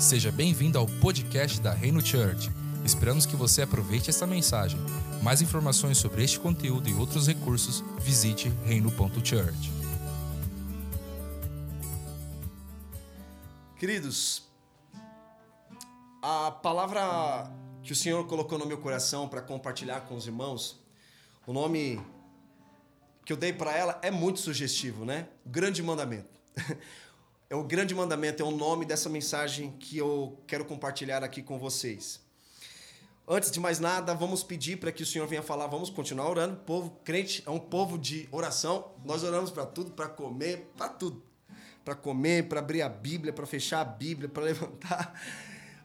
Seja bem-vindo ao podcast da Reino Church. Esperamos que você aproveite essa mensagem. Mais informações sobre este conteúdo e outros recursos, visite reino.church. Queridos, a palavra que o Senhor colocou no meu coração para compartilhar com os irmãos, o nome que eu dei para ela é muito sugestivo, né? Grande mandamento. É o grande mandamento, é o nome dessa mensagem que eu quero compartilhar aqui com vocês. Antes de mais nada, vamos pedir para que o Senhor venha falar, vamos continuar orando. O povo crente é um povo de oração. Nós oramos para tudo, para comer, para tudo. Para comer, para abrir a Bíblia, para fechar a Bíblia, para levantar.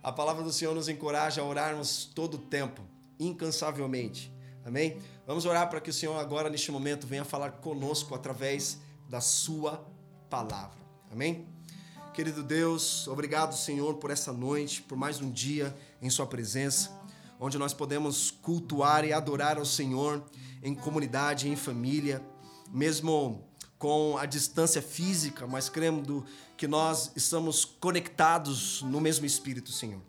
A palavra do Senhor nos encoraja a orarmos todo o tempo, incansavelmente. Amém? Vamos orar para que o Senhor agora, neste momento, venha falar conosco através da sua palavra. Amém? Querido Deus, obrigado, Senhor, por essa noite, por mais um dia em Sua presença, onde nós podemos cultuar e adorar ao Senhor em comunidade, em família, mesmo com a distância física, mas crendo que nós estamos conectados no mesmo Espírito, Senhor.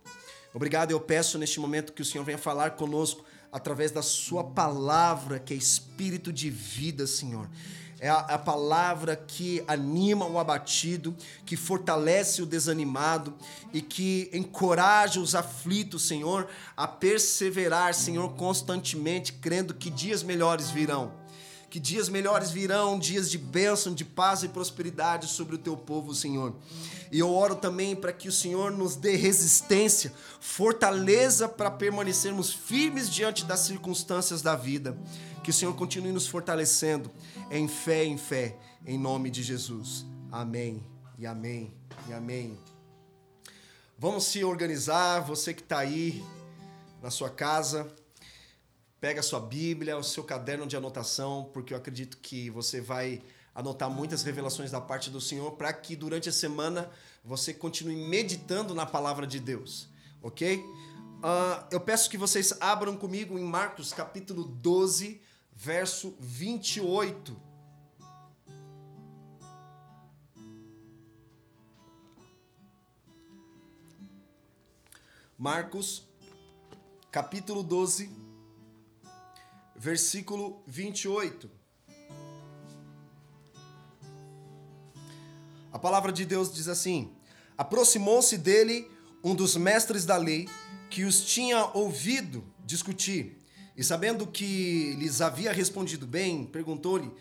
Obrigado, eu peço neste momento que o Senhor venha falar conosco através da Sua palavra, que é Espírito de vida, Senhor é a, a, palavra que anima o abatido, que fortalece o desanimado e que encoraja os aflitos, Senhor, a perseverar, Senhor, constantemente, crendo que dias melhores virão. Que dias melhores virão, dias de bênção, de paz e prosperidade sobre o teu povo, Senhor. E eu oro também para que o Senhor nos dê resistência, fortaleza para permanecermos firmes diante das circunstâncias da vida. Que o Senhor continue nos fortalecendo em fé em fé, em nome de Jesus. Amém e amém e amém. Vamos se organizar, você que está aí na sua casa, pega a sua Bíblia, o seu caderno de anotação, porque eu acredito que você vai anotar muitas revelações da parte do Senhor para que durante a semana você continue meditando na palavra de Deus, ok? Uh, eu peço que vocês abram comigo em Marcos capítulo 12, verso 28. Marcos, capítulo 12, versículo 28. A palavra de Deus diz assim: Aproximou-se dele um dos mestres da lei que os tinha ouvido discutir. E sabendo que lhes havia respondido bem, perguntou-lhe: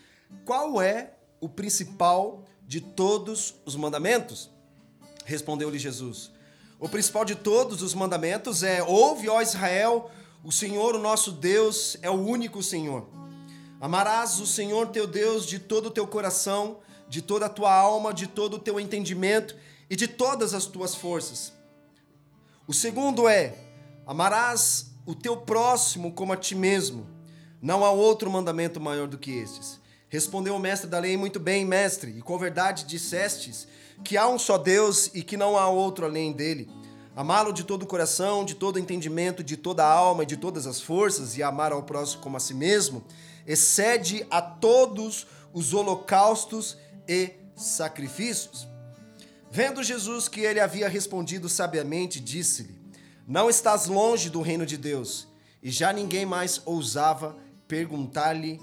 Qual é o principal de todos os mandamentos? Respondeu-lhe Jesus: O principal de todos os mandamentos é: Ouve, ó Israel, o Senhor, o nosso Deus, é o único Senhor. Amarás o Senhor teu Deus de todo o teu coração, de toda a tua alma, de todo o teu entendimento e de todas as tuas forças. O segundo é: Amarás o teu próximo como a ti mesmo. Não há outro mandamento maior do que estes. Respondeu o mestre da lei: Muito bem, mestre, e com verdade dissestes que há um só Deus e que não há outro além dele. Amá-lo de todo o coração, de todo o entendimento, de toda a alma e de todas as forças, e amar ao próximo como a si mesmo, excede a todos os holocaustos e sacrifícios. Vendo Jesus que ele havia respondido sabiamente, disse-lhe: não estás longe do reino de Deus. E já ninguém mais ousava perguntar-lhe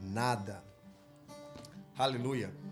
nada. Aleluia.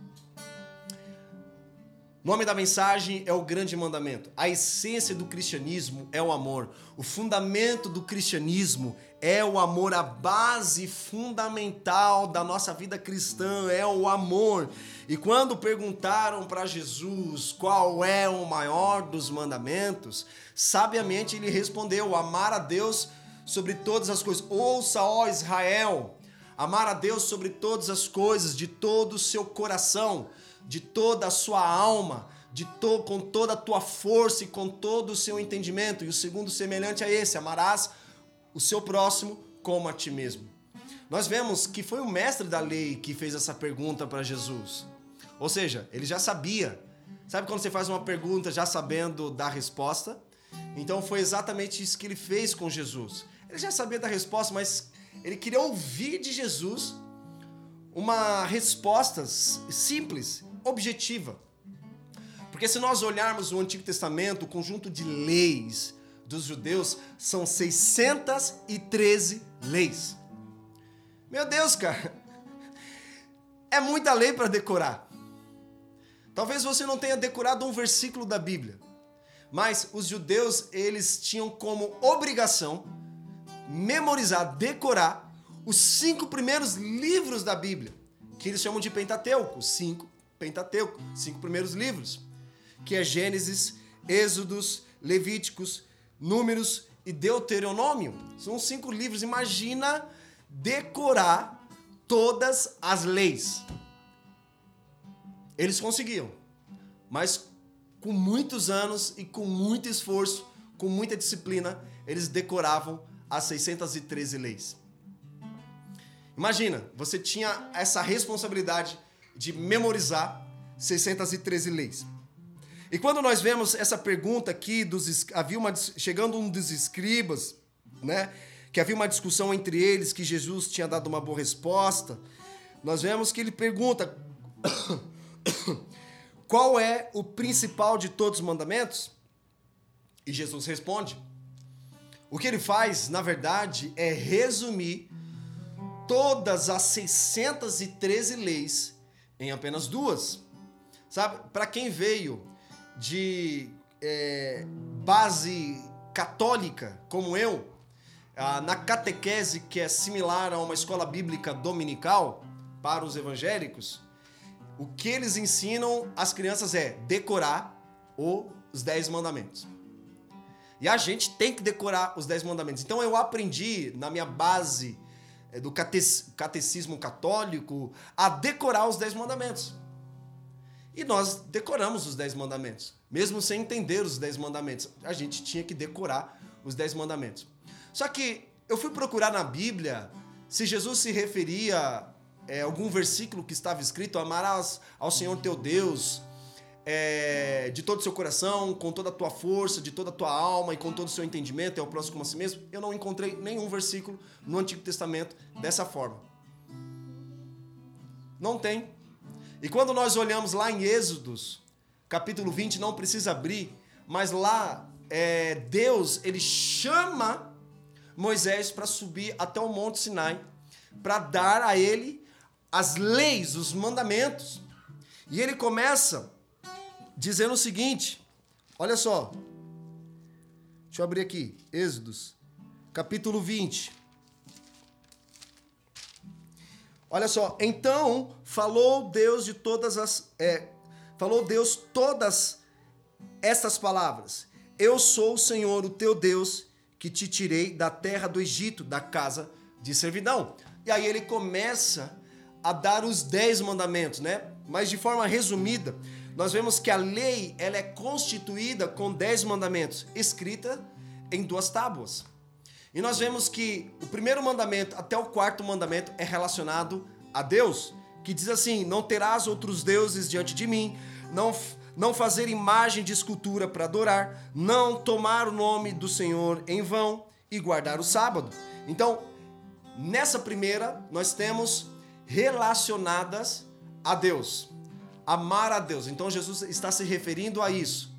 Nome da mensagem é o grande mandamento. A essência do cristianismo é o amor. O fundamento do cristianismo é o amor. A base fundamental da nossa vida cristã é o amor. E quando perguntaram para Jesus qual é o maior dos mandamentos, sabiamente ele respondeu: amar a Deus sobre todas as coisas. Ouça, ó Israel, amar a Deus sobre todas as coisas, de todo o seu coração de toda a sua alma, de to, com toda a tua força e com todo o seu entendimento. E o segundo semelhante a esse, amarás o seu próximo como a ti mesmo. Nós vemos que foi o mestre da lei que fez essa pergunta para Jesus. Ou seja, ele já sabia. Sabe quando você faz uma pergunta já sabendo da resposta? Então foi exatamente isso que ele fez com Jesus. Ele já sabia da resposta, mas ele queria ouvir de Jesus uma resposta simples objetiva. Porque se nós olharmos o Antigo Testamento, o conjunto de leis dos judeus são 613 leis. Meu Deus, cara. É muita lei para decorar. Talvez você não tenha decorado um versículo da Bíblia, mas os judeus, eles tinham como obrigação memorizar, decorar os cinco primeiros livros da Bíblia, que eles chamam de Pentateuco, os cinco Pentateuco, cinco primeiros livros, que é Gênesis, Êxodos, Levíticos, Números e Deuteronômio. São cinco livros. Imagina decorar todas as leis. Eles conseguiam, mas com muitos anos e com muito esforço, com muita disciplina, eles decoravam as 613 leis. Imagina, você tinha essa responsabilidade de memorizar 613 leis. E quando nós vemos essa pergunta aqui dos havia uma chegando um dos escribas, né, que havia uma discussão entre eles que Jesus tinha dado uma boa resposta, nós vemos que ele pergunta qual é o principal de todos os mandamentos? E Jesus responde. O que ele faz, na verdade, é resumir todas as 613 leis em apenas duas. Sabe, para quem veio de é, base católica, como eu, na catequese, que é similar a uma escola bíblica dominical para os evangélicos, o que eles ensinam às crianças é decorar os dez mandamentos. E a gente tem que decorar os dez mandamentos. Então eu aprendi na minha base do catecismo católico a decorar os dez mandamentos. E nós decoramos os dez mandamentos, mesmo sem entender os dez mandamentos. A gente tinha que decorar os dez mandamentos. Só que eu fui procurar na Bíblia se Jesus se referia é, algum versículo que estava escrito: amarás ao Senhor teu Deus é, de todo o seu coração, com toda a tua força, de toda a tua alma e com todo o seu entendimento, é o próximo a si mesmo. Eu não encontrei nenhum versículo no Antigo Testamento dessa forma. Não tem. E quando nós olhamos lá em Êxodos, capítulo 20, não precisa abrir, mas lá é, Deus ele chama Moisés para subir até o Monte Sinai, para dar a ele as leis, os mandamentos. E ele começa dizendo o seguinte: olha só. Deixa eu abrir aqui, Êxodos, capítulo 20. Olha só, então falou Deus de todas as. É, falou Deus todas estas palavras. Eu sou o Senhor, o teu Deus, que te tirei da terra do Egito, da casa de servidão. E aí ele começa a dar os dez mandamentos, né? Mas de forma resumida, nós vemos que a lei ela é constituída com dez mandamentos, escrita em duas tábuas. E nós vemos que o primeiro mandamento até o quarto mandamento é relacionado a Deus, que diz assim: Não terás outros deuses diante de mim, não, não fazer imagem de escultura para adorar, não tomar o nome do Senhor em vão e guardar o sábado. Então, nessa primeira, nós temos relacionadas a Deus amar a Deus. Então Jesus está se referindo a isso.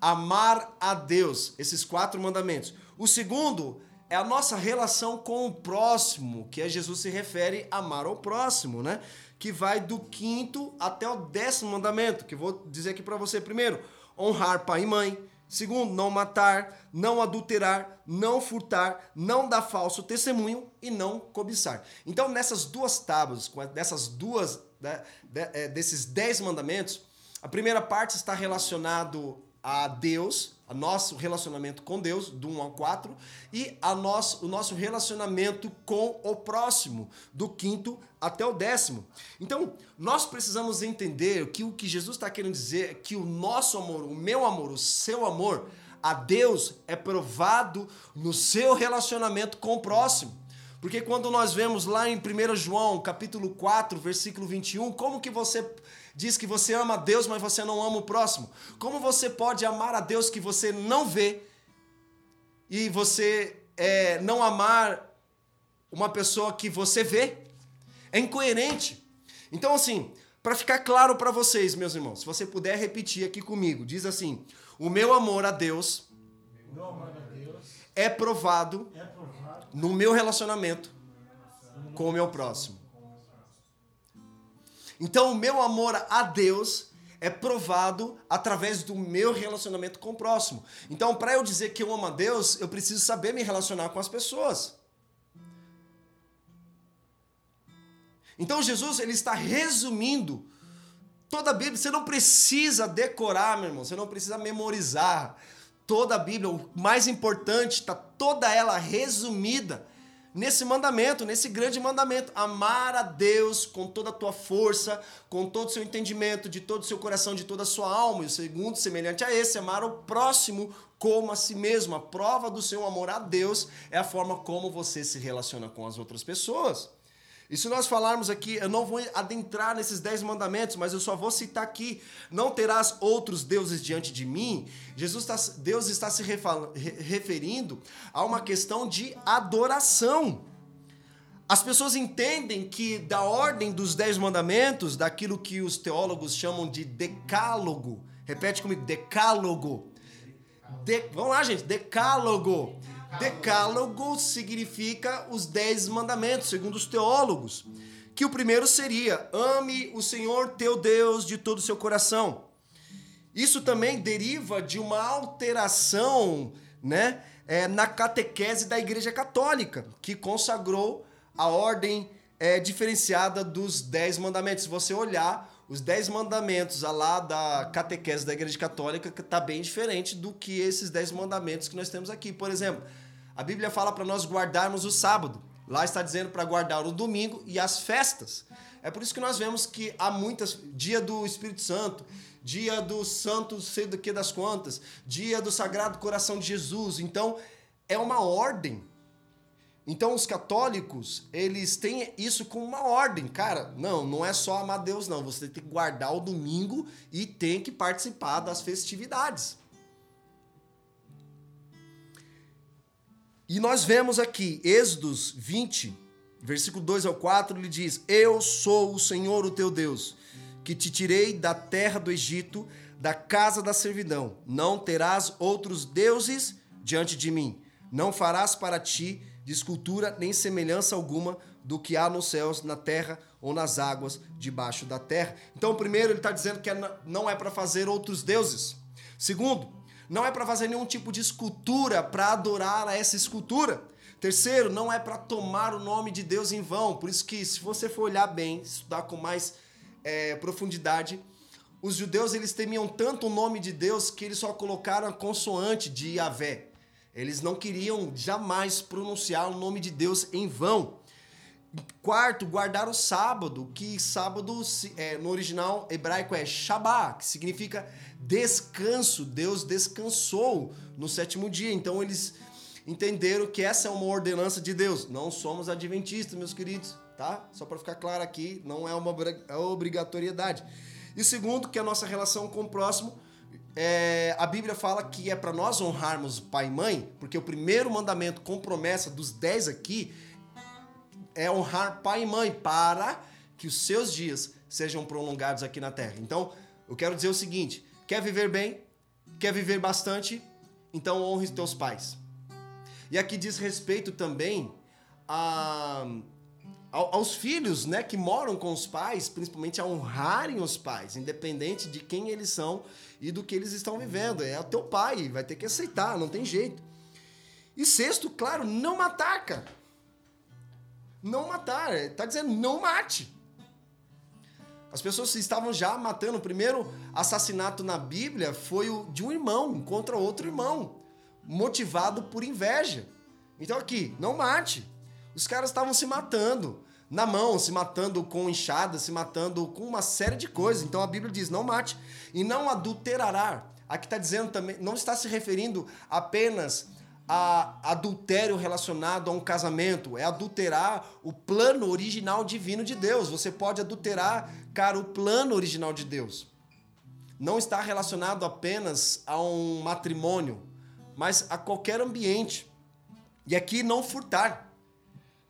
Amar a Deus, esses quatro mandamentos. O segundo é a nossa relação com o próximo, que é Jesus se refere a amar ao próximo, né? Que vai do quinto até o décimo mandamento, que vou dizer aqui para você primeiro: honrar pai e mãe. Segundo, não matar, não adulterar, não furtar, não dar falso testemunho e não cobiçar. Então, nessas duas tábuas, dessas duas né, é, desses dez mandamentos, a primeira parte está relacionado a Deus, a nosso relacionamento com Deus, do 1 ao 4, e a nosso, o nosso relacionamento com o próximo, do quinto até o décimo. Então, nós precisamos entender que o que Jesus está querendo dizer é que o nosso amor, o meu amor, o seu amor a Deus é provado no seu relacionamento com o próximo. Porque quando nós vemos lá em 1 João, capítulo 4, versículo 21, como que você diz que você ama a Deus, mas você não ama o próximo? Como você pode amar a Deus que você não vê e você é, não amar uma pessoa que você vê? É incoerente. Então, assim, Para ficar claro para vocês, meus irmãos, se você puder repetir aqui comigo, diz assim: O meu amor a Deus, é, provado no meu relacionamento com o meu próximo. Então, o meu amor a Deus é provado através do meu relacionamento com o próximo. Então, para eu dizer que eu amo a Deus, eu preciso saber me relacionar com as pessoas. Então, Jesus ele está resumindo toda a Bíblia. Você não precisa decorar, meu irmão. Você não precisa memorizar toda a Bíblia. O mais importante está toda ela resumida nesse mandamento, nesse grande mandamento: amar a Deus com toda a tua força, com todo o seu entendimento, de todo o seu coração, de toda a sua alma. E o segundo, semelhante a esse, amar o próximo como a si mesmo. A prova do seu amor a Deus é a forma como você se relaciona com as outras pessoas. E se nós falarmos aqui, eu não vou adentrar nesses dez mandamentos, mas eu só vou citar aqui: não terás outros deuses diante de mim. Jesus está, Deus está se referindo a uma questão de adoração. As pessoas entendem que da ordem dos dez mandamentos, daquilo que os teólogos chamam de decálogo, repete comigo, decálogo. De, vamos lá, gente, decálogo Decálogo significa os dez mandamentos, segundo os teólogos. Que o primeiro seria: ame o Senhor teu Deus de todo o seu coração. Isso também deriva de uma alteração né, é, na catequese da Igreja Católica, que consagrou a ordem é, diferenciada dos Dez Mandamentos. Se você olhar os Dez Mandamentos lá da catequese da Igreja Católica, está bem diferente do que esses Dez Mandamentos que nós temos aqui. Por exemplo, a Bíblia fala para nós guardarmos o sábado. Lá está dizendo para guardar o domingo e as festas. É por isso que nós vemos que há muitas dia do Espírito Santo, dia do Santo sei do que das contas, dia do Sagrado Coração de Jesus. Então, é uma ordem. Então, os católicos, eles têm isso como uma ordem. Cara, não, não é só amar Deus, não. Você tem que guardar o domingo e tem que participar das festividades. E nós vemos aqui, Êxodos 20, versículo 2 ao 4, ele diz: Eu sou o Senhor, o teu Deus, que te tirei da terra do Egito, da casa da servidão. Não terás outros deuses diante de mim. Não farás para ti de escultura nem semelhança alguma do que há nos céus, na terra ou nas águas debaixo da terra. Então, primeiro, ele está dizendo que é não é para fazer outros deuses. Segundo, não é para fazer nenhum tipo de escultura para adorar a essa escultura. Terceiro, não é para tomar o nome de Deus em vão. Por isso que, se você for olhar bem, estudar com mais é, profundidade, os judeus eles temiam tanto o nome de Deus que eles só colocaram a consoante de Yahvé. Eles não queriam jamais pronunciar o nome de Deus em vão. Quarto, guardar o sábado, que sábado é, no original hebraico é Shabbat, que significa descanso. Deus descansou no sétimo dia. Então eles entenderam que essa é uma ordenança de Deus. Não somos adventistas, meus queridos, tá? Só para ficar claro aqui, não é uma é obrigatoriedade. E segundo, que a nossa relação com o próximo, é, a Bíblia fala que é para nós honrarmos pai e mãe, porque o primeiro mandamento com promessa dos dez aqui é honrar pai e mãe para que os seus dias sejam prolongados aqui na terra. Então, eu quero dizer o seguinte: quer viver bem? Quer viver bastante? Então honre os teus pais. E aqui diz respeito também a, aos filhos, né, que moram com os pais, principalmente a honrarem os pais, independente de quem eles são e do que eles estão vivendo. É o teu pai, vai ter que aceitar, não tem jeito. E sexto, claro, não matar, não matar. Está dizendo não mate. As pessoas estavam já matando. O primeiro assassinato na Bíblia foi o de um irmão contra outro irmão, motivado por inveja. Então aqui, não mate. Os caras estavam se matando na mão, se matando com enxada, se matando com uma série de coisas. Então a Bíblia diz: não mate e não adulterará. Aqui está dizendo também, não está se referindo apenas a adultério relacionado a um casamento, é adulterar o plano original divino de Deus. Você pode adulterar, cara, o plano original de Deus. Não está relacionado apenas a um matrimônio, mas a qualquer ambiente. E aqui não furtar.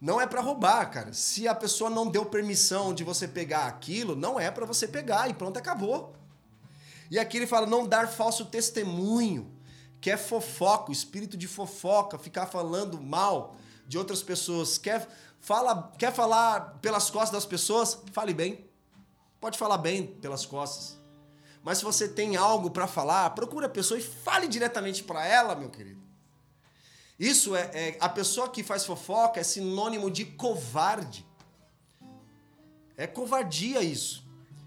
não é para roubar, cara. Se a pessoa não deu permissão de você pegar aquilo, não é para você pegar e pronto, acabou. E aqui ele fala não dar falso testemunho, que é fofoca, o espírito de fofoca, ficar falando mal de outras pessoas, quer fala, quer falar pelas costas das pessoas, fale bem. Pode falar bem pelas costas. Mas se você tem algo para falar, procure a pessoa e fale diretamente para ela, meu querido. Isso é, é, a pessoa que faz fofoca é sinônimo de covarde. É covardia isso.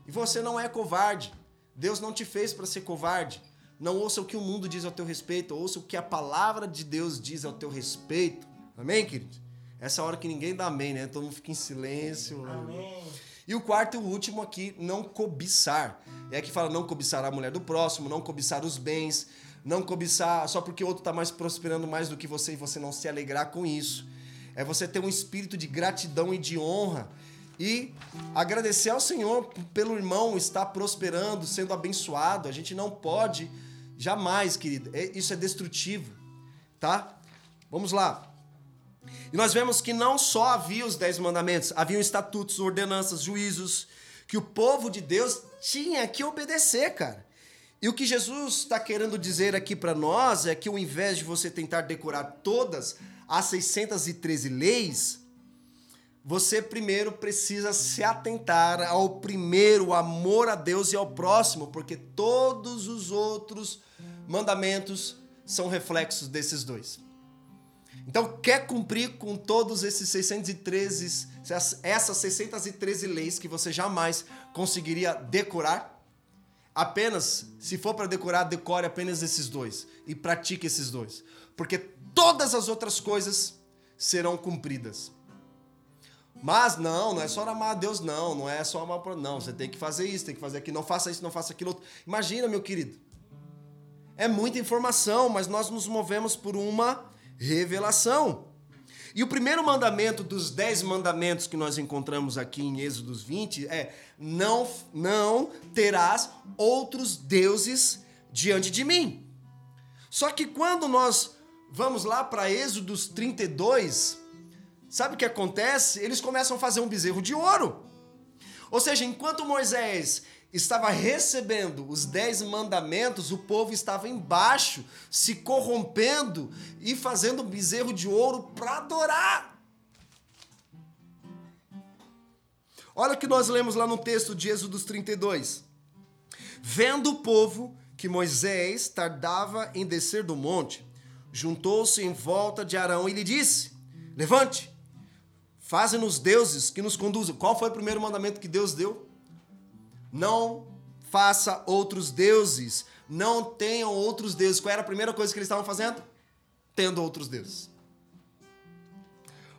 E você não é covarde. Deus não te fez para ser covarde. Não ouça o que o mundo diz ao teu respeito, ouça o que a palavra de Deus diz ao teu respeito. Amém, querido? Essa hora que ninguém dá amém, né? Todo mundo fica em silêncio. Amém. E o quarto e o último aqui, não cobiçar. É que fala não cobiçar a mulher do próximo, não cobiçar os bens, não cobiçar só porque o outro está mais prosperando mais do que você e você não se alegrar com isso. É você ter um espírito de gratidão e de honra e agradecer ao Senhor pelo irmão estar prosperando, sendo abençoado. A gente não pode jamais, querido. É, isso é destrutivo, tá? Vamos lá. E nós vemos que não só havia os dez mandamentos, haviam estatutos, ordenanças, juízos, que o povo de Deus tinha que obedecer, cara. E o que Jesus está querendo dizer aqui para nós é que ao invés de você tentar decorar todas as 613 leis, você primeiro precisa se atentar ao primeiro amor a Deus e ao próximo, porque todos os outros mandamentos são reflexos desses dois. Então, quer cumprir com todos esses 613, essas 613 leis que você jamais conseguiria decorar? Apenas, se for para decorar, decore apenas esses dois e pratique esses dois, porque todas as outras coisas serão cumpridas. Mas não, não é só amar a Deus, não, não é só amar por não, você tem que fazer isso, tem que fazer aquilo, não faça isso, não faça aquilo outro. Imagina, meu querido. É muita informação, mas nós nos movemos por uma revelação. E o primeiro mandamento dos dez mandamentos que nós encontramos aqui em Êxodos 20 é: não, não terás outros deuses diante de mim. Só que quando nós vamos lá para Êxodos 32, sabe o que acontece? Eles começam a fazer um bezerro de ouro. Ou seja, enquanto Moisés estava recebendo os dez mandamentos, o povo estava embaixo, se corrompendo e fazendo bezerro de ouro para adorar. Olha o que nós lemos lá no texto de Êxodo 32. Vendo o povo que Moisés tardava em descer do monte, juntou-se em volta de Arão e lhe disse: Levante, faze-nos deuses que nos conduzam. Qual foi o primeiro mandamento que Deus deu? Não faça outros deuses. Não tenham outros deuses. Qual era a primeira coisa que eles estavam fazendo? Tendo outros deuses.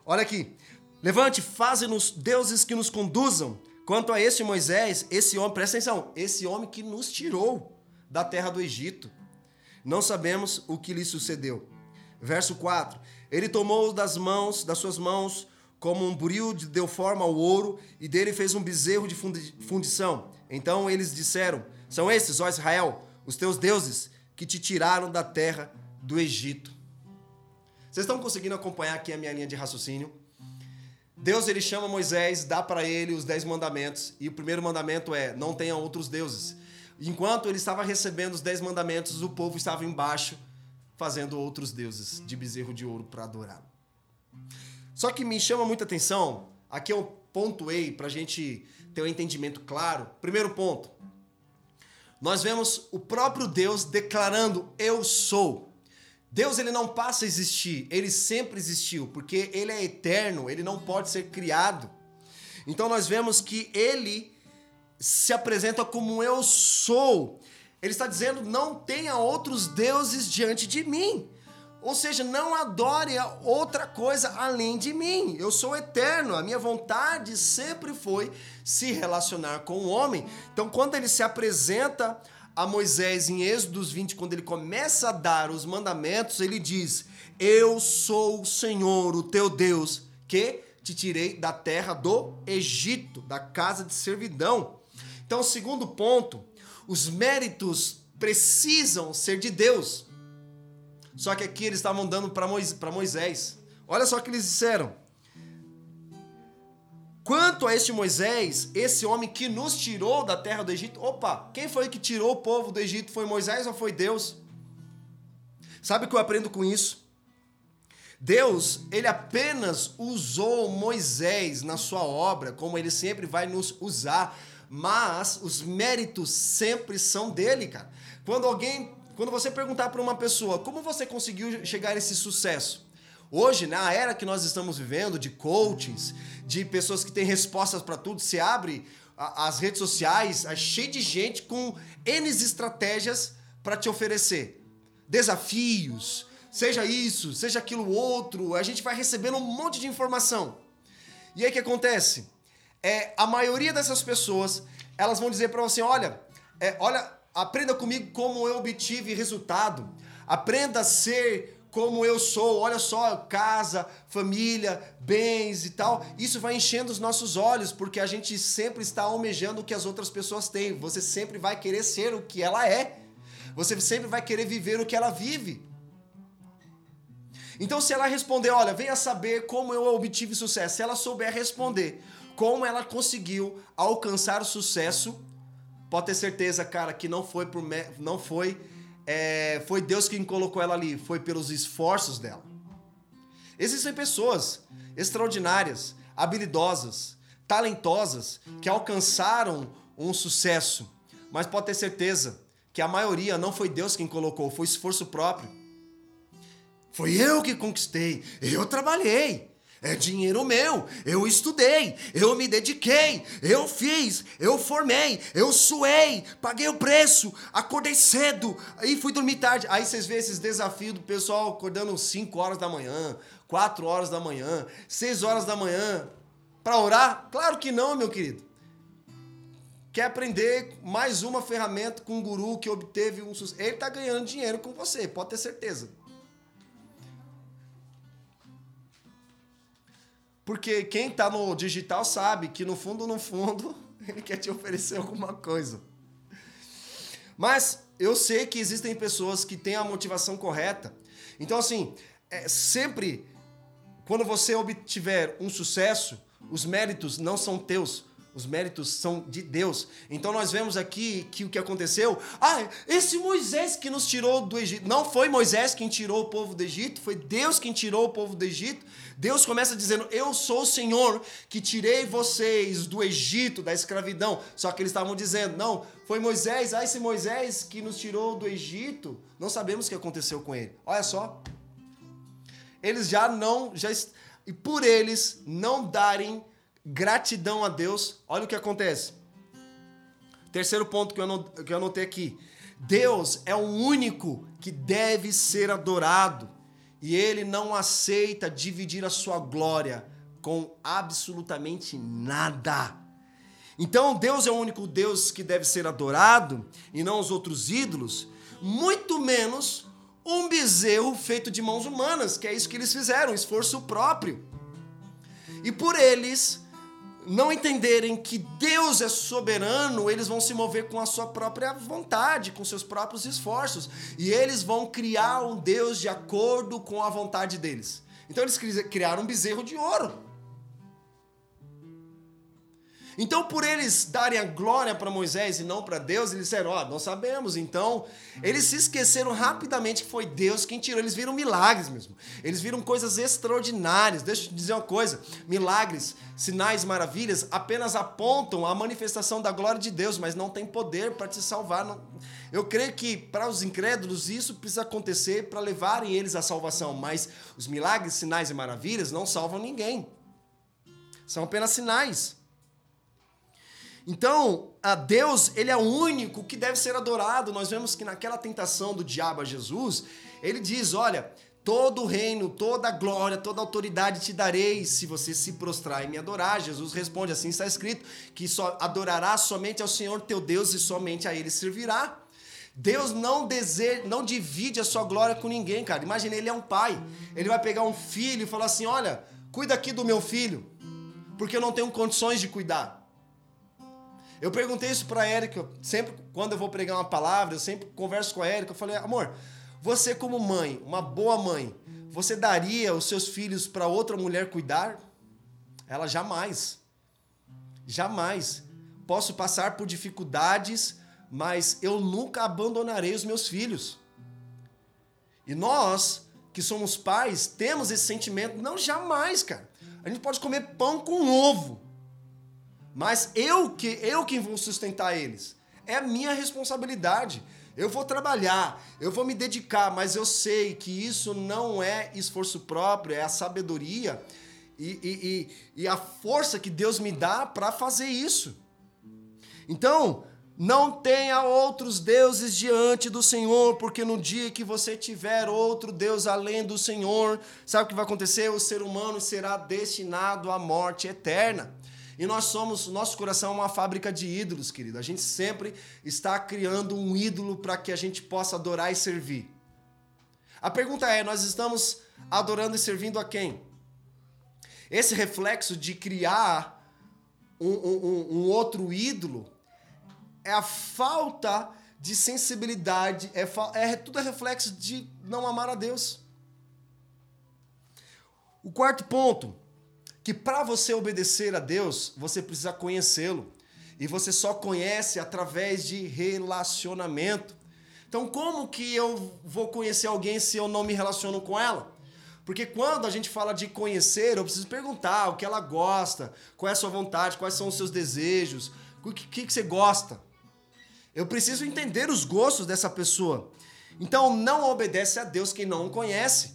Olha aqui. Levante, faze-nos deuses que nos conduzam. Quanto a este Moisés, esse homem, presta atenção, esse homem que nos tirou da terra do Egito. Não sabemos o que lhe sucedeu. Verso 4. Ele tomou das mãos, das suas mãos, como um buril deu forma ao ouro, e dele fez um bezerro de fundição. Então eles disseram: São esses, ó Israel, os teus deuses que te tiraram da terra do Egito. Vocês estão conseguindo acompanhar aqui a minha linha de raciocínio? Deus ele chama Moisés, dá para ele os dez mandamentos, e o primeiro mandamento é: não tenha outros deuses. Enquanto ele estava recebendo os dez mandamentos, o povo estava embaixo fazendo outros deuses de bezerro de ouro para adorar. Só que me chama muita atenção, aqui eu pontuei para a gente ter um entendimento claro. Primeiro ponto, nós vemos o próprio Deus declarando: Eu sou. Deus ele não passa a existir, ele sempre existiu, porque ele é eterno, ele não pode ser criado. Então nós vemos que ele se apresenta como eu sou. Ele está dizendo: não tenha outros deuses diante de mim. Ou seja, não adore outra coisa além de mim. Eu sou eterno. A minha vontade sempre foi se relacionar com o homem. Então, quando ele se apresenta a Moisés em Êxodos 20, quando ele começa a dar os mandamentos, ele diz: Eu sou o Senhor, o teu Deus, que te tirei da terra do Egito, da casa de servidão. Então, segundo ponto, os méritos precisam ser de Deus. Só que aqui eles estavam dando para Moisés. Olha só o que eles disseram. Quanto a este Moisés, esse homem que nos tirou da terra do Egito, opa, quem foi que tirou o povo do Egito? Foi Moisés ou foi Deus? Sabe o que eu aprendo com isso? Deus, ele apenas usou Moisés na sua obra, como ele sempre vai nos usar, mas os méritos sempre são dele, cara. Quando alguém, quando você perguntar para uma pessoa, como você conseguiu chegar a esse sucesso? Hoje, na era que nós estamos vivendo, de coachings, de pessoas que têm respostas para tudo, você abre as redes sociais, é cheio de gente com N estratégias para te oferecer. Desafios, seja isso, seja aquilo outro, a gente vai recebendo um monte de informação. E aí o que acontece? É, a maioria dessas pessoas, elas vão dizer para você, olha, é, olha, aprenda comigo como eu obtive resultado. Aprenda a ser como eu sou, olha só, casa, família, bens e tal. Isso vai enchendo os nossos olhos, porque a gente sempre está almejando o que as outras pessoas têm. Você sempre vai querer ser o que ela é. Você sempre vai querer viver o que ela vive. Então, se ela responder, olha, venha saber como eu obtive sucesso, se ela souber responder como ela conseguiu alcançar o sucesso, pode ter certeza, cara, que não foi por não foi é, foi Deus quem colocou ela ali, foi pelos esforços dela. Existem pessoas extraordinárias, habilidosas, talentosas, que alcançaram um sucesso, mas pode ter certeza que a maioria não foi Deus quem colocou, foi esforço próprio. Foi eu que conquistei, eu trabalhei. É dinheiro meu. Eu estudei, eu me dediquei, eu fiz, eu formei, eu suei, paguei o preço, acordei cedo, aí fui dormir tarde. Aí vocês vêem esses desafios do pessoal acordando 5 horas da manhã, 4 horas da manhã, 6 horas da manhã para orar? Claro que não, meu querido. Quer aprender mais uma ferramenta com um guru que obteve um sucesso? Ele está ganhando dinheiro com você, pode ter certeza. Porque quem está no digital sabe que no fundo, no fundo, ele quer te oferecer alguma coisa. Mas eu sei que existem pessoas que têm a motivação correta. Então, assim, é, sempre quando você obtiver um sucesso, os méritos não são teus, os méritos são de Deus. Então nós vemos aqui que o que aconteceu, ah, esse Moisés que nos tirou do Egito, não foi Moisés quem tirou o povo do Egito, foi Deus quem tirou o povo do Egito. Deus começa dizendo: "Eu sou o Senhor que tirei vocês do Egito, da escravidão". Só que eles estavam dizendo: "Não, foi Moisés, ah, esse Moisés que nos tirou do Egito". Não sabemos o que aconteceu com ele. Olha só. Eles já não já e por eles não darem gratidão a Deus, olha o que acontece. Terceiro ponto que eu anotei aqui. Deus é o único que deve ser adorado e ele não aceita dividir a sua glória com absolutamente nada. Então, Deus é o único Deus que deve ser adorado e não os outros ídolos, muito menos um bezerro feito de mãos humanas, que é isso que eles fizeram, esforço próprio. E por eles não entenderem que Deus é soberano, eles vão se mover com a sua própria vontade, com seus próprios esforços. E eles vão criar um Deus de acordo com a vontade deles. Então eles criaram um bezerro de ouro. Então, por eles darem a glória para Moisés e não para Deus, eles disseram: Ó, oh, não sabemos. Então, eles se esqueceram rapidamente que foi Deus quem tirou. Eles viram milagres mesmo. Eles viram coisas extraordinárias. Deixa eu te dizer uma coisa: milagres, sinais, maravilhas apenas apontam a manifestação da glória de Deus, mas não tem poder para te salvar. Eu creio que para os incrédulos isso precisa acontecer para levarem eles à salvação, mas os milagres, sinais e maravilhas não salvam ninguém. São apenas sinais. Então, a Deus, ele é o único que deve ser adorado. Nós vemos que naquela tentação do diabo a Jesus, ele diz: "Olha, todo o reino, toda a glória, toda a autoridade te darei se você se prostrar e me adorar". Jesus responde: "Assim está escrito, que só adorarás somente ao Senhor teu Deus e somente a ele servirá". Deus não deseja, não divide a sua glória com ninguém, cara. Imagina, ele é um pai. Ele vai pegar um filho e falar assim: "Olha, cuida aqui do meu filho, porque eu não tenho condições de cuidar". Eu perguntei isso para Érica, sempre quando eu vou pregar uma palavra, eu sempre converso com a Érica, eu falei: "Amor, você como mãe, uma boa mãe, você daria os seus filhos para outra mulher cuidar?" Ela jamais. Jamais. Posso passar por dificuldades, mas eu nunca abandonarei os meus filhos. E nós, que somos pais, temos esse sentimento. Não, jamais, cara. A gente pode comer pão com ovo. Mas eu que eu quem vou sustentar eles. É a minha responsabilidade. Eu vou trabalhar, eu vou me dedicar, mas eu sei que isso não é esforço próprio, é a sabedoria e, e, e, e a força que Deus me dá para fazer isso. Então, não tenha outros deuses diante do Senhor, porque no dia que você tiver outro Deus além do Senhor, sabe o que vai acontecer? O ser humano será destinado à morte eterna. E nós somos, nosso coração é uma fábrica de ídolos, querido. A gente sempre está criando um ídolo para que a gente possa adorar e servir. A pergunta é: nós estamos adorando e servindo a quem? Esse reflexo de criar um, um, um outro ídolo é a falta de sensibilidade, é, é tudo é reflexo de não amar a Deus. O quarto ponto que para você obedecer a Deus, você precisa conhecê-lo. E você só conhece através de relacionamento. Então, como que eu vou conhecer alguém se eu não me relaciono com ela? Porque quando a gente fala de conhecer, eu preciso perguntar o que ela gosta, qual é a sua vontade, quais são os seus desejos, o que, que, que você gosta. Eu preciso entender os gostos dessa pessoa. Então, não obedece a Deus quem não o conhece.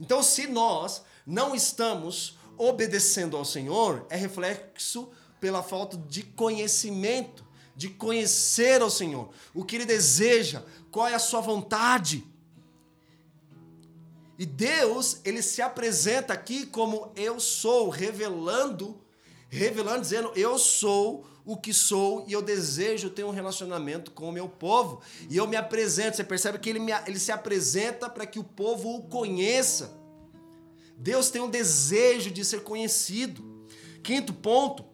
Então, se nós não estamos obedecendo ao Senhor é reflexo pela falta de conhecimento, de conhecer ao Senhor, o que ele deseja, qual é a sua vontade. E Deus, ele se apresenta aqui como eu sou, revelando, revelando, dizendo: eu sou o que sou e eu desejo ter um relacionamento com o meu povo. E eu me apresento, você percebe que ele, me, ele se apresenta para que o povo o conheça. Deus tem um desejo de ser conhecido. Quinto ponto,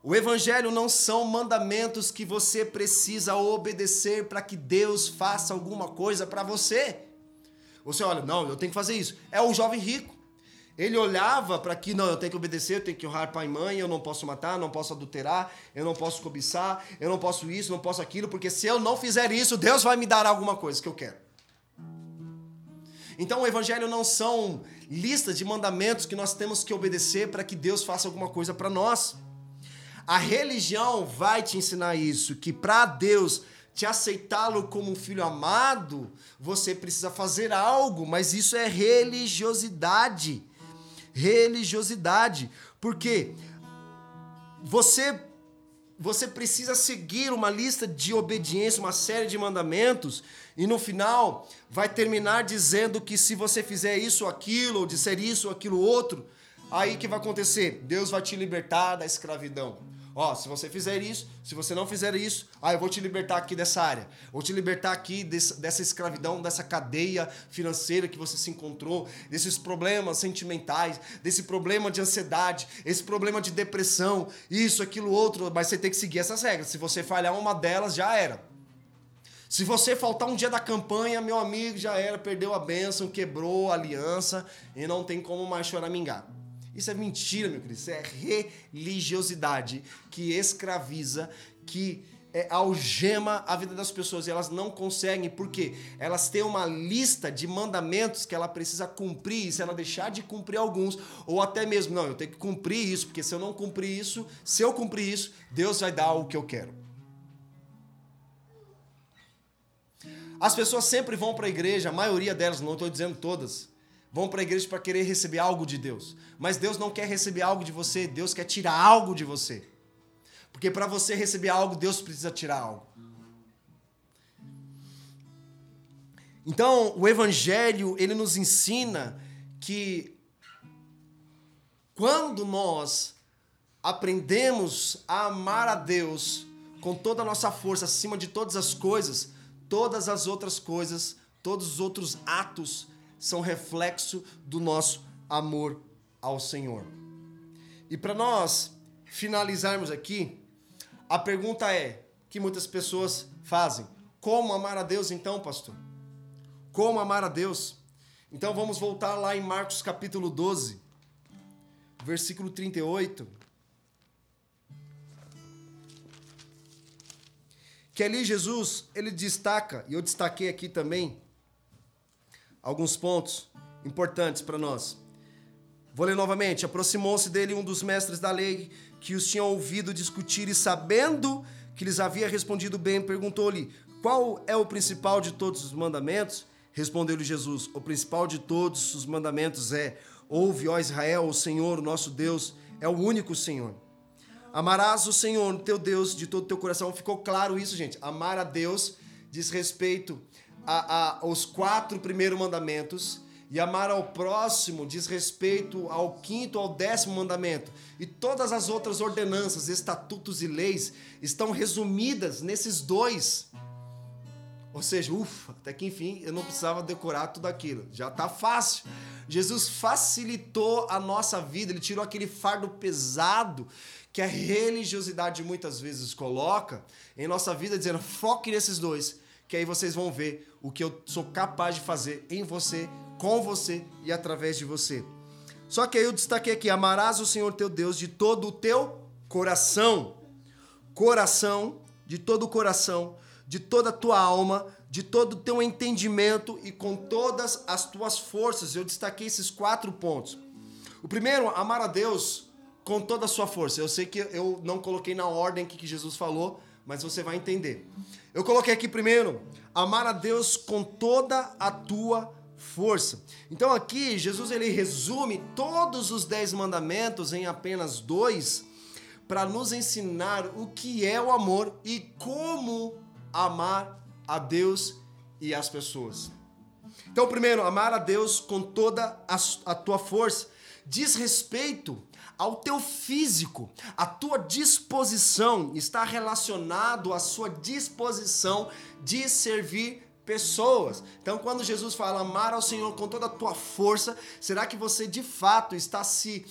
o evangelho não são mandamentos que você precisa obedecer para que Deus faça alguma coisa para você. Você olha, não, eu tenho que fazer isso. É o jovem rico. Ele olhava para que, não, eu tenho que obedecer, eu tenho que honrar pai e mãe, eu não posso matar, não posso adulterar, eu não posso cobiçar, eu não posso isso, não posso aquilo, porque se eu não fizer isso, Deus vai me dar alguma coisa que eu quero. Então o evangelho não são listas de mandamentos que nós temos que obedecer para que Deus faça alguma coisa para nós. A religião vai te ensinar isso, que para Deus te aceitá-lo como um filho amado, você precisa fazer algo, mas isso é religiosidade. Religiosidade. Porque você você precisa seguir uma lista de obediência, uma série de mandamentos, e no final vai terminar dizendo que se você fizer isso ou aquilo, ou disser isso ou aquilo outro, aí que vai acontecer? Deus vai te libertar da escravidão. Ó, se você fizer isso, se você não fizer isso, ah, eu vou te libertar aqui dessa área. Vou te libertar aqui desse, dessa escravidão, dessa cadeia financeira que você se encontrou, desses problemas sentimentais, desse problema de ansiedade, esse problema de depressão, isso, aquilo, outro. Mas você tem que seguir essas regras. Se você falhar uma delas, já era. Se você faltar um dia da campanha, meu amigo, já era, perdeu a bênção, quebrou a aliança e não tem como mais choramingar. Isso é mentira, meu querido. Isso é religiosidade que escraviza, que é, algema a vida das pessoas e elas não conseguem, porque elas têm uma lista de mandamentos que ela precisa cumprir, e se ela deixar de cumprir alguns, ou até mesmo, não, eu tenho que cumprir isso, porque se eu não cumprir isso, se eu cumprir isso, Deus vai dar o que eu quero. As pessoas sempre vão para a igreja, a maioria delas, não estou dizendo todas, vão para a igreja para querer receber algo de Deus. Mas Deus não quer receber algo de você, Deus quer tirar algo de você. Porque para você receber algo, Deus precisa tirar algo. Então, o evangelho, ele nos ensina que quando nós aprendemos a amar a Deus com toda a nossa força, acima de todas as coisas, todas as outras coisas, todos os outros atos são reflexo do nosso amor ao Senhor. E para nós finalizarmos aqui, a pergunta é que muitas pessoas fazem: como amar a Deus então, pastor? Como amar a Deus? Então vamos voltar lá em Marcos capítulo 12, versículo 38. Que ali Jesus, ele destaca, e eu destaquei aqui também, alguns pontos importantes para nós. Vou ler novamente. Aproximou-se dele um dos mestres da lei que os tinha ouvido discutir e sabendo que lhes havia respondido bem, perguntou-lhe: Qual é o principal de todos os mandamentos? Respondeu-lhe Jesus: O principal de todos os mandamentos é: Ouve, ó Israel, o Senhor, o nosso Deus, é o único Senhor. Amarás o Senhor, teu Deus, de todo o teu coração. Ficou claro isso, gente. Amar a Deus diz respeito a, a, aos quatro primeiros mandamentos. E amar ao próximo diz respeito ao quinto, ao décimo mandamento. E todas as outras ordenanças, estatutos e leis estão resumidas nesses dois. Ou seja, ufa, até que enfim eu não precisava decorar tudo aquilo. Já está fácil. Jesus facilitou a nossa vida, ele tirou aquele fardo pesado que a religiosidade muitas vezes coloca em nossa vida, dizendo: foque nesses dois, que aí vocês vão ver o que eu sou capaz de fazer em você, com você e através de você. Só que aí eu destaquei aqui: amarás o Senhor teu Deus de todo o teu coração. Coração, de todo o coração, de toda a tua alma, de todo o teu entendimento e com todas as tuas forças. Eu destaquei esses quatro pontos. O primeiro, amar a Deus com toda a sua força. Eu sei que eu não coloquei na ordem que Jesus falou, mas você vai entender. Eu coloquei aqui primeiro, amar a Deus com toda a tua força. Então aqui Jesus ele resume todos os dez mandamentos em apenas dois para nos ensinar o que é o amor e como amar a Deus e as pessoas. Então, primeiro, amar a Deus com toda a, tua força diz respeito ao teu físico. A tua disposição está relacionado à sua disposição de servir pessoas. Então, quando Jesus fala amar ao Senhor com toda a tua força, será que você de fato está se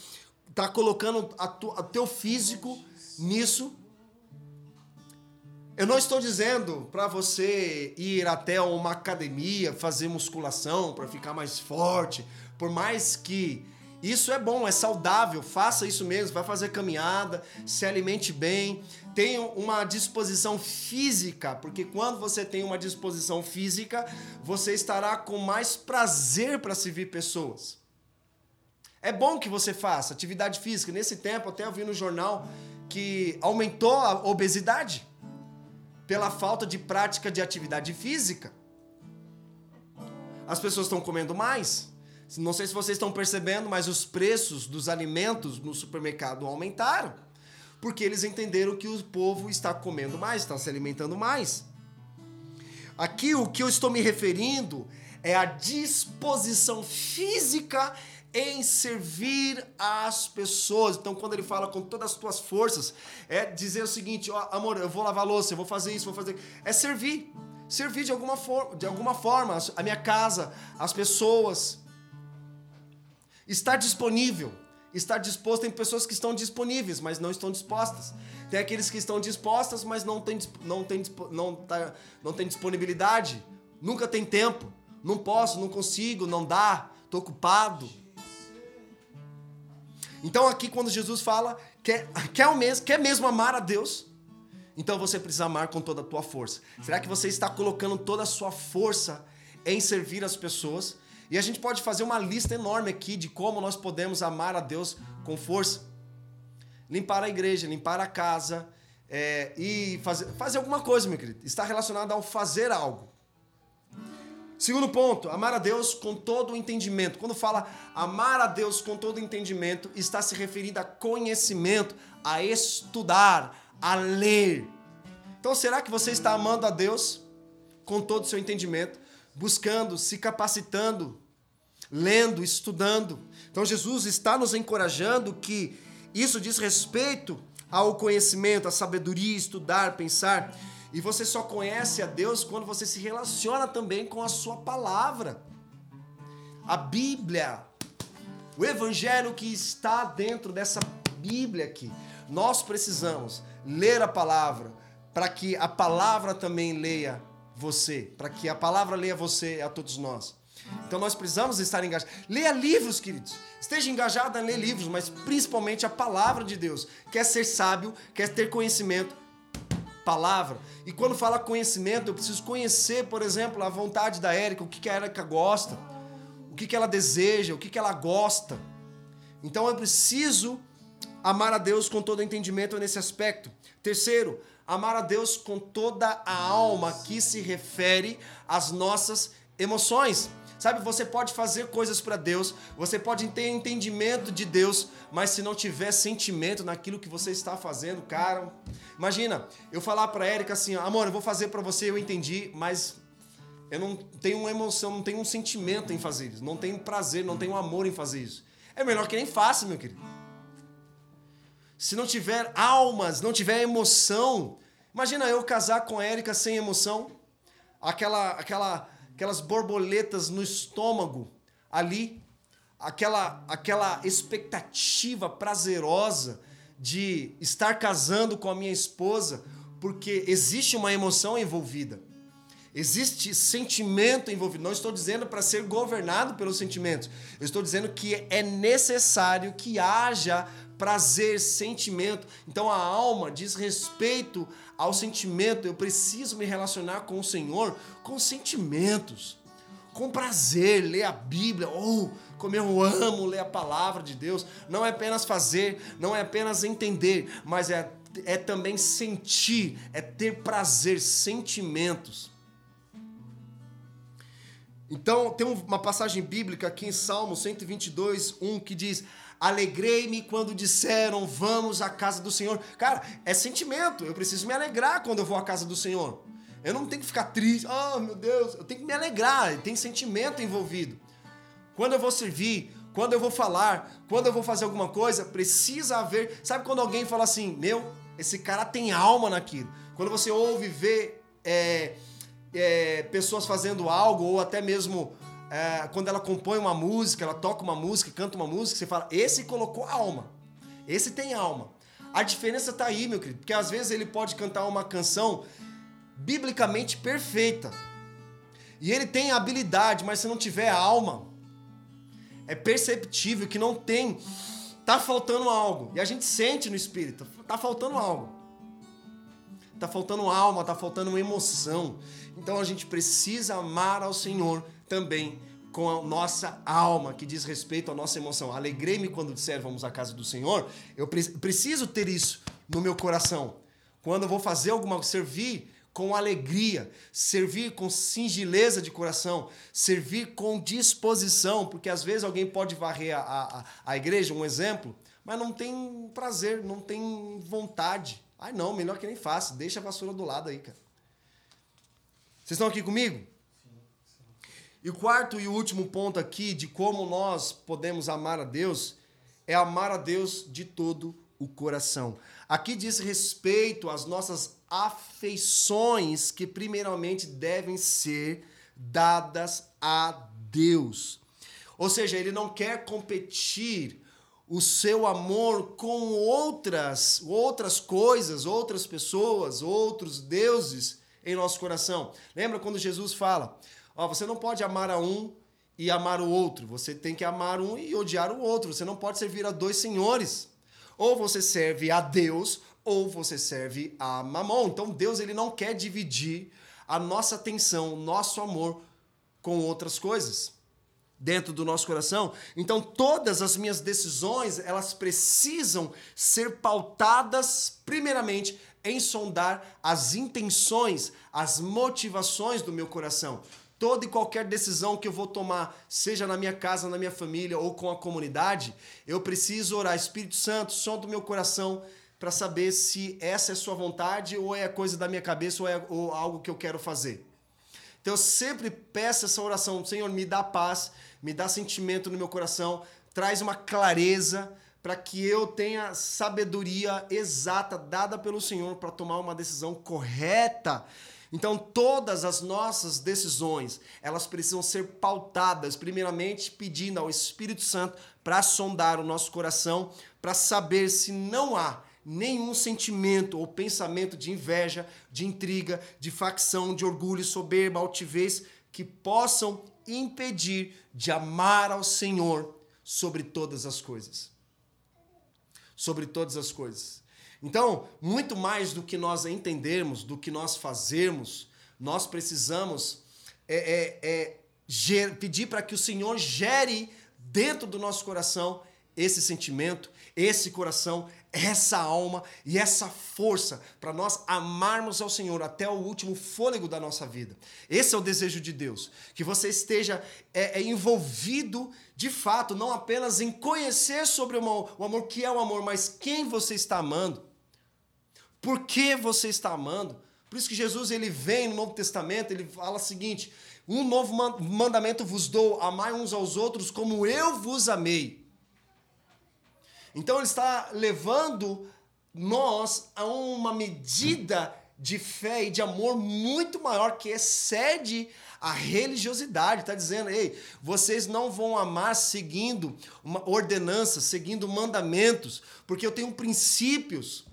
está colocando a tu, teu físico nisso? Eu não estou dizendo para você ir até uma academia fazer musculação para ficar mais forte, por mais que isso é bom, é saudável, faça isso mesmo, vai fazer caminhada, se alimente bem, tenha uma disposição física, porque quando você tem uma disposição física, você estará com mais prazer para servir pessoas. É bom que você faça atividade física. Nesse tempo, até eu vi no jornal que aumentou a obesidade pela falta de prática de atividade física. As pessoas estão comendo mais, não sei se vocês estão percebendo, mas os preços dos alimentos no supermercado aumentaram. Porque eles entenderam que o povo está comendo mais, está se alimentando mais. Aqui o que eu estou me referindo é a disposição física em servir as pessoas. Então, quando ele fala com todas as tuas forças, é dizer o seguinte: ó, amor, eu vou lavar louça, eu vou fazer isso, vou fazer. É servir. Servir de alguma, for de alguma forma a minha casa, as pessoas. Estar disponível. Estar disposto, tem pessoas que estão disponíveis, mas não estão dispostas. Tem aqueles que estão dispostas, mas não tem, não tem, não tá, não tem disponibilidade. Nunca tem tempo. Não posso, não consigo, não dá, estou ocupado. Então aqui quando Jesus fala quer, quer, mesmo, quer mesmo amar a Deus, então você precisa amar com toda a tua força. Será que você está colocando toda a sua força em servir as pessoas? E a gente pode fazer uma lista enorme aqui de como nós podemos amar a Deus com força. Limpar a igreja, limpar a casa é, e fazer, fazer alguma coisa, meu querido. Está relacionado ao fazer algo. Segundo ponto, amar a Deus com todo o entendimento. Quando fala amar a Deus com todo o entendimento, está se referindo a conhecimento, a estudar, a ler. Então, será que você está amando a Deus com todo o seu entendimento? buscando, se capacitando, lendo, estudando. Então Jesus está nos encorajando que isso diz respeito ao conhecimento, à sabedoria, estudar, pensar. E você só conhece a Deus quando você se relaciona também com a sua palavra. A Bíblia, o evangelho que está dentro dessa Bíblia aqui. Nós precisamos ler a palavra para que a palavra também leia você, para que a palavra leia você a todos nós. Então nós precisamos estar engajados. Leia livros, queridos. Esteja engajado a ler livros, mas principalmente a palavra de Deus. Quer ser sábio, quer ter conhecimento, palavra. E quando fala conhecimento, eu preciso conhecer, por exemplo, a vontade da Érica, o que, que a Érica gosta, o que, que ela deseja, o que, que ela gosta. Então eu preciso amar a Deus com todo entendimento nesse aspecto. Terceiro, amar a Deus com toda a alma, que se refere às nossas emoções. Sabe, você pode fazer coisas para Deus, você pode ter entendimento de Deus, mas se não tiver sentimento naquilo que você está fazendo, cara, imagina, eu falar para Érica assim, amor, eu vou fazer para você, eu entendi, mas eu não tenho uma emoção, não tenho um sentimento em fazer isso, não tenho prazer, não tenho amor em fazer isso. É melhor que nem faça, meu querido. Se não tiver almas, não tiver emoção, imagina eu casar com a Érica sem emoção, aquela aquela aquelas borboletas no estômago ali, aquela, aquela expectativa prazerosa de estar casando com a minha esposa, porque existe uma emoção envolvida. Existe sentimento envolvido. Não estou dizendo para ser governado pelos sentimentos. Eu estou dizendo que é necessário que haja prazer, sentimento. Então a alma diz respeito ao sentimento. Eu preciso me relacionar com o Senhor com sentimentos, com prazer, ler a Bíblia, ou oh, como eu amo ler a palavra de Deus. Não é apenas fazer, não é apenas entender, mas é, é também sentir, é ter prazer, sentimentos. Então, tem uma passagem bíblica aqui em Salmo 122, 1 que diz: Alegrei-me quando disseram, vamos à casa do Senhor. Cara, é sentimento. Eu preciso me alegrar quando eu vou à casa do Senhor. Eu não tenho que ficar triste. Oh, meu Deus. Eu tenho que me alegrar. Tem sentimento envolvido. Quando eu vou servir, quando eu vou falar, quando eu vou fazer alguma coisa, precisa haver. Sabe quando alguém fala assim, meu, esse cara tem alma naquilo. Quando você ouve, vê é, é, pessoas fazendo algo, ou até mesmo é, quando ela compõe uma música, ela toca uma música, canta uma música, você fala, esse colocou alma. Esse tem alma. A diferença tá aí, meu querido, porque às vezes ele pode cantar uma canção biblicamente perfeita. E ele tem habilidade, mas se não tiver alma, é perceptível que não tem. Tá faltando algo. E a gente sente no espírito, tá faltando algo. Tá faltando alma, tá faltando emoção. Então a gente precisa amar ao Senhor também com a nossa alma, que diz respeito à nossa emoção. Alegrei-me quando disser vamos à casa do Senhor. Eu preciso ter isso no meu coração. Quando eu vou fazer alguma servir com alegria, servir com singeleza de coração, servir com disposição, porque às vezes alguém pode varrer a, a, a igreja, um exemplo, mas não tem prazer, não tem vontade. Ai não, melhor que nem faça, deixa a vassoura do lado aí, cara. Vocês estão aqui comigo? E o quarto e último ponto aqui de como nós podemos amar a Deus é amar a Deus de todo o coração. Aqui diz respeito às nossas afeições que primeiramente devem ser dadas a Deus. Ou seja, ele não quer competir o seu amor com outras outras coisas, outras pessoas, outros deuses em nosso coração. Lembra quando Jesus fala: Ó, você não pode amar a um e amar o outro. Você tem que amar um e odiar o outro. Você não pode servir a dois senhores. Ou você serve a Deus ou você serve a Mamon. Então Deus ele não quer dividir a nossa atenção, nosso amor com outras coisas dentro do nosso coração. Então todas as minhas decisões, elas precisam ser pautadas primeiramente em sondar as intenções, as motivações do meu coração. Toda e qualquer decisão que eu vou tomar, seja na minha casa, na minha família ou com a comunidade, eu preciso orar, Espírito Santo, som do meu coração, para saber se essa é sua vontade ou é coisa da minha cabeça ou é ou algo que eu quero fazer. Então eu sempre peço essa oração, Senhor, me dá paz, me dá sentimento no meu coração, traz uma clareza para que eu tenha sabedoria exata dada pelo Senhor para tomar uma decisão correta então, todas as nossas decisões, elas precisam ser pautadas, primeiramente pedindo ao Espírito Santo para sondar o nosso coração, para saber se não há nenhum sentimento ou pensamento de inveja, de intriga, de facção, de orgulho, soberba, altivez que possam impedir de amar ao Senhor sobre todas as coisas. Sobre todas as coisas. Então, muito mais do que nós entendermos, do que nós fazermos, nós precisamos é, é, é pedir para que o Senhor gere dentro do nosso coração esse sentimento, esse coração, essa alma e essa força para nós amarmos ao Senhor até o último fôlego da nossa vida. Esse é o desejo de Deus, que você esteja é, é envolvido de fato, não apenas em conhecer sobre o amor, o amor que é o amor, mas quem você está amando, por que você está amando. Por isso que Jesus ele vem no Novo Testamento, ele fala o seguinte: um novo mandamento vos dou, amai uns aos outros como eu vos amei. Então ele está levando nós a uma medida de fé e de amor muito maior que excede a religiosidade. Está dizendo, ei, vocês não vão amar seguindo uma ordenança, seguindo mandamentos, porque eu tenho princípios.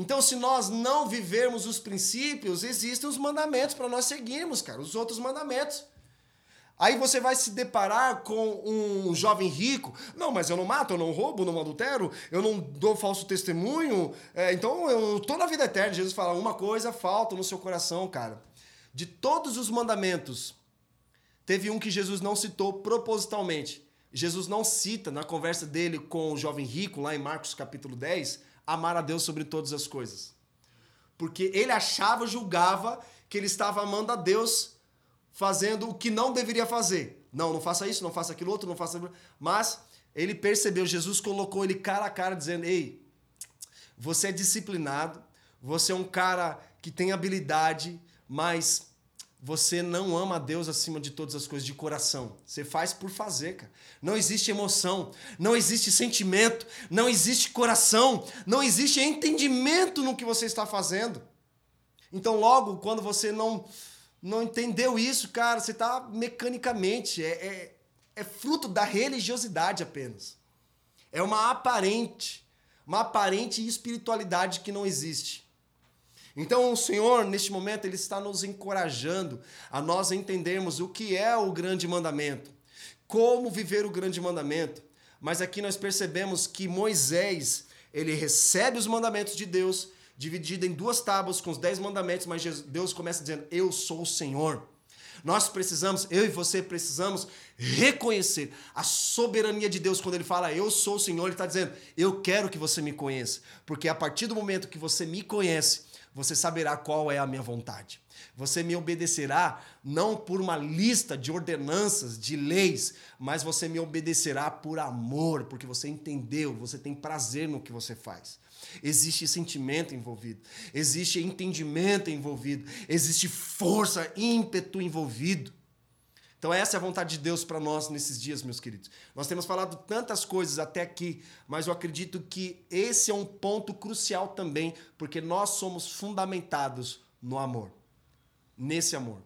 Então, se nós não vivermos os princípios, existem os mandamentos para nós seguirmos, cara, os outros mandamentos. Aí você vai se deparar com um jovem rico. Não, mas eu não mato, eu não roubo, não adultero, eu não dou falso testemunho. É, então eu tô na vida eterna. Jesus fala: uma coisa falta no seu coração, cara. De todos os mandamentos, teve um que Jesus não citou propositalmente. Jesus não cita na conversa dele com o jovem rico, lá em Marcos capítulo 10, amar a Deus sobre todas as coisas. Porque ele achava, julgava que ele estava amando a Deus fazendo o que não deveria fazer. Não, não faça isso, não faça aquilo outro, não faça. Mas ele percebeu, Jesus colocou ele cara a cara, dizendo: Ei, você é disciplinado, você é um cara que tem habilidade, mas você não ama a Deus acima de todas as coisas de coração. Você faz por fazer, cara. Não existe emoção, não existe sentimento, não existe coração, não existe entendimento no que você está fazendo. Então, logo, quando você não não entendeu isso, cara, você está mecanicamente. É, é, é fruto da religiosidade apenas. É uma aparente, uma aparente espiritualidade que não existe. Então o Senhor, neste momento, Ele está nos encorajando a nós entendermos o que é o grande mandamento, como viver o grande mandamento. Mas aqui nós percebemos que Moisés, ele recebe os mandamentos de Deus dividida em duas tábuas com os dez mandamentos, mas Deus começa dizendo: Eu sou o Senhor. Nós precisamos, eu e você precisamos reconhecer a soberania de Deus quando Ele fala eu sou o Senhor. Ele está dizendo eu quero que você me conheça, porque a partir do momento que você me conhece, você saberá qual é a minha vontade. Você me obedecerá não por uma lista de ordenanças, de leis, mas você me obedecerá por amor, porque você entendeu, você tem prazer no que você faz. Existe sentimento envolvido, existe entendimento envolvido, existe força, ímpeto envolvido. Então, essa é a vontade de Deus para nós nesses dias, meus queridos. Nós temos falado tantas coisas até aqui, mas eu acredito que esse é um ponto crucial também, porque nós somos fundamentados no amor. Nesse amor.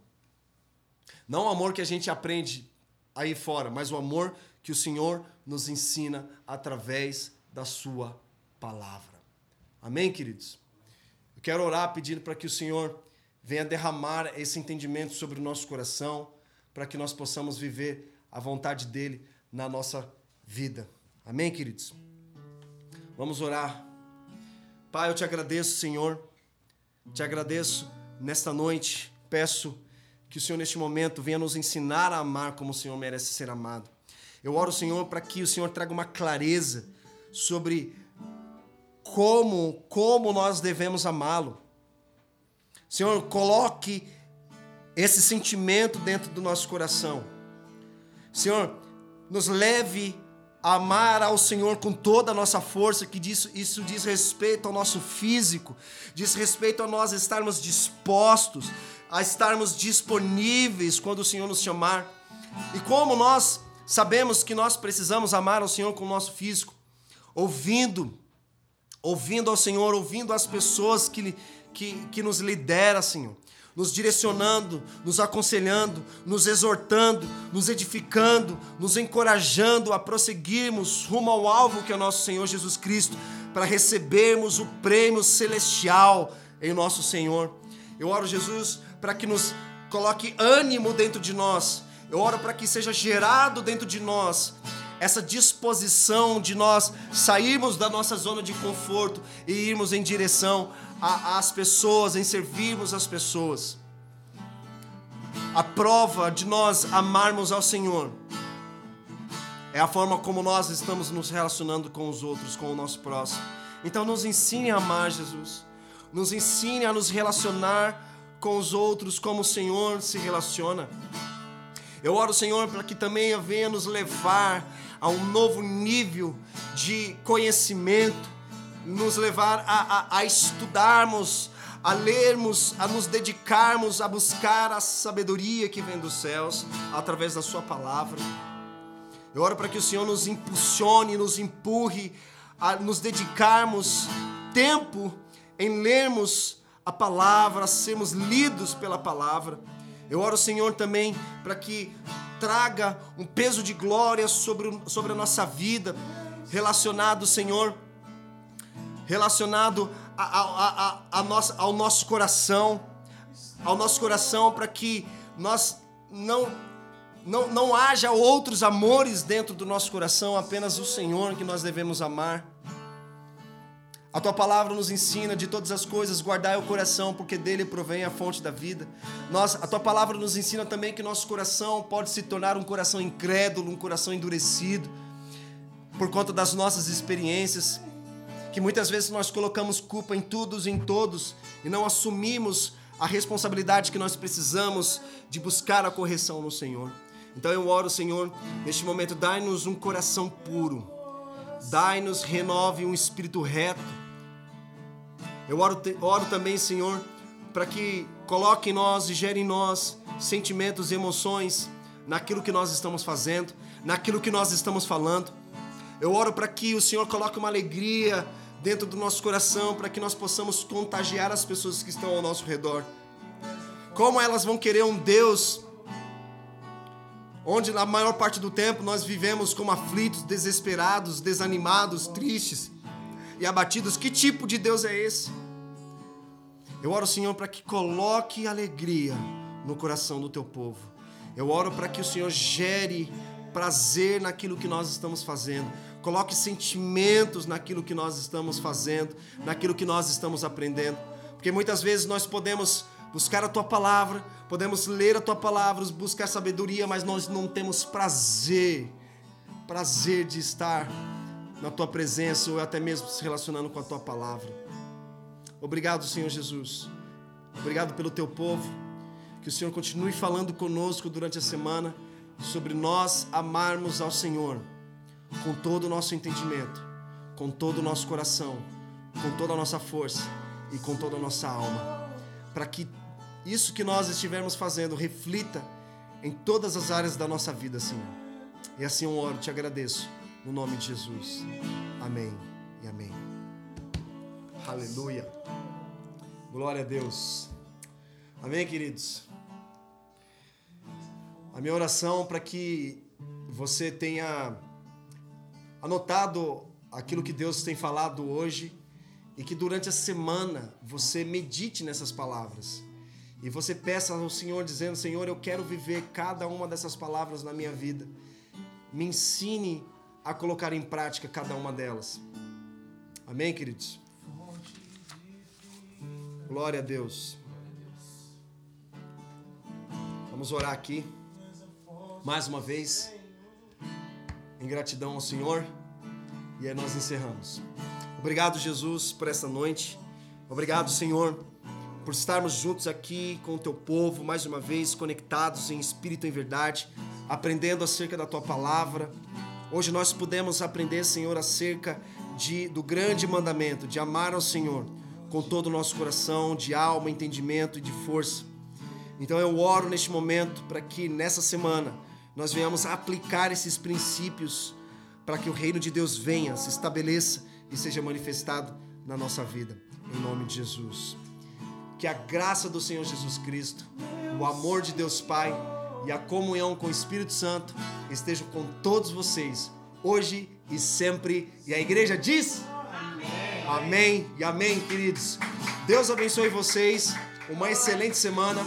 Não o amor que a gente aprende aí fora, mas o amor que o Senhor nos ensina através da Sua palavra. Amém, queridos? Eu quero orar pedindo para que o Senhor venha derramar esse entendimento sobre o nosso coração, para que nós possamos viver a vontade dele na nossa vida. Amém, queridos? Vamos orar. Pai, eu te agradeço, Senhor. Te agradeço nesta noite. Peço que o Senhor, neste momento, venha nos ensinar a amar como o Senhor merece ser amado. Eu oro, Senhor, para que o Senhor traga uma clareza sobre como, como nós devemos amá-lo. Senhor, coloque esse sentimento dentro do nosso coração. Senhor, nos leve a amar ao Senhor com toda a nossa força, que diz, isso diz respeito ao nosso físico, diz respeito a nós estarmos dispostos, a estarmos disponíveis quando o Senhor nos chamar. E como nós sabemos que nós precisamos amar ao Senhor com o nosso físico, ouvindo ouvindo ao Senhor, ouvindo as pessoas que, que, que nos lidera, Senhor, nos direcionando, nos aconselhando, nos exortando, nos edificando, nos encorajando a prosseguirmos rumo ao alvo que é o nosso Senhor Jesus Cristo, para recebermos o prêmio celestial em nosso Senhor. Eu oro, Jesus, para que nos coloque ânimo dentro de nós. Eu oro para que seja gerado dentro de nós essa disposição de nós sairmos da nossa zona de conforto e irmos em direção às pessoas, em servirmos as pessoas. A prova de nós amarmos ao Senhor é a forma como nós estamos nos relacionando com os outros, com o nosso próximo. Então, nos ensine a amar Jesus, nos ensine a nos relacionar com os outros como o Senhor se relaciona. Eu oro, Senhor, para que também venha nos levar a um novo nível de conhecimento, nos levar a, a, a estudarmos, a lermos, a nos dedicarmos a buscar a sabedoria que vem dos céus através da Sua palavra. Eu oro para que o Senhor nos impulsione, nos empurre a nos dedicarmos tempo em lermos a palavra, sermos lidos pela palavra. Eu oro, Senhor, também para que traga um peso de glória sobre, sobre a nossa vida, relacionado, Senhor, relacionado a, a, a, nossa, ao nosso coração, ao nosso coração, para que nós não, não, não haja outros amores dentro do nosso coração, apenas o Senhor que nós devemos amar. A tua palavra nos ensina de todas as coisas, guardai o coração, porque dele provém a fonte da vida. Nós, a tua palavra nos ensina também que nosso coração pode se tornar um coração incrédulo, um coração endurecido, por conta das nossas experiências, que muitas vezes nós colocamos culpa em todos e em todos e não assumimos a responsabilidade que nós precisamos de buscar a correção no Senhor. Então eu oro, Senhor, neste momento, dai-nos um coração puro, dai-nos, renove um espírito reto eu oro, oro também, Senhor, para que coloque em nós e gere em nós sentimentos e emoções naquilo que nós estamos fazendo, naquilo que nós estamos falando. Eu oro para que o Senhor coloque uma alegria dentro do nosso coração, para que nós possamos contagiar as pessoas que estão ao nosso redor. Como elas vão querer um Deus onde na maior parte do tempo nós vivemos como aflitos, desesperados, desanimados, tristes e abatidos. Que tipo de Deus é esse? Eu oro, Senhor, para que coloque alegria no coração do teu povo. Eu oro para que o Senhor gere prazer naquilo que nós estamos fazendo. Coloque sentimentos naquilo que nós estamos fazendo, naquilo que nós estamos aprendendo. Porque muitas vezes nós podemos buscar a tua palavra, podemos ler a tua palavra, buscar sabedoria, mas nós não temos prazer, prazer de estar na tua presença ou até mesmo se relacionando com a tua palavra. Obrigado, Senhor Jesus. Obrigado pelo teu povo. Que o Senhor continue falando conosco durante a semana sobre nós amarmos ao Senhor com todo o nosso entendimento, com todo o nosso coração, com toda a nossa força e com toda a nossa alma. Para que isso que nós estivermos fazendo reflita em todas as áreas da nossa vida, Senhor. E assim eu oro, te agradeço no nome de Jesus. Amém e amém. Aleluia. Glória a Deus. Amém, queridos. A minha oração para que você tenha anotado aquilo que Deus tem falado hoje e que durante a semana você medite nessas palavras. E você peça ao Senhor dizendo: Senhor, eu quero viver cada uma dessas palavras na minha vida. Me ensine a colocar em prática cada uma delas. Amém, queridos? Glória a Deus. Vamos orar aqui, mais uma vez, em gratidão ao Senhor, e aí nós encerramos. Obrigado, Jesus, por essa noite. Obrigado, Senhor, por estarmos juntos aqui com o teu povo, mais uma vez, conectados em espírito e em verdade, aprendendo acerca da tua palavra Hoje nós pudemos aprender, Senhor, acerca de, do grande mandamento de amar ao Senhor com todo o nosso coração, de alma, entendimento e de força. Então eu oro neste momento para que nessa semana nós venhamos aplicar esses princípios para que o reino de Deus venha, se estabeleça e seja manifestado na nossa vida. Em nome de Jesus. Que a graça do Senhor Jesus Cristo, o amor de Deus Pai, e a comunhão com o Espírito Santo estejam com todos vocês, hoje e sempre. E a igreja diz: Amém. Amém e amém, queridos. Deus abençoe vocês. Uma excelente semana,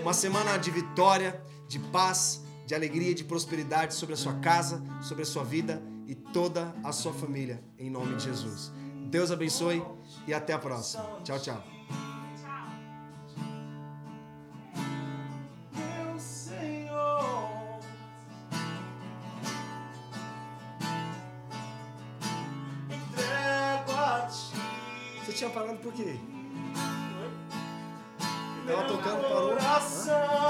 uma semana de vitória, de paz, de alegria, de prosperidade sobre a sua casa, sobre a sua vida e toda a sua família, em nome de Jesus. Deus abençoe e até a próxima. Tchau, tchau. Por quê? Meu Tava tocando, parou. coração.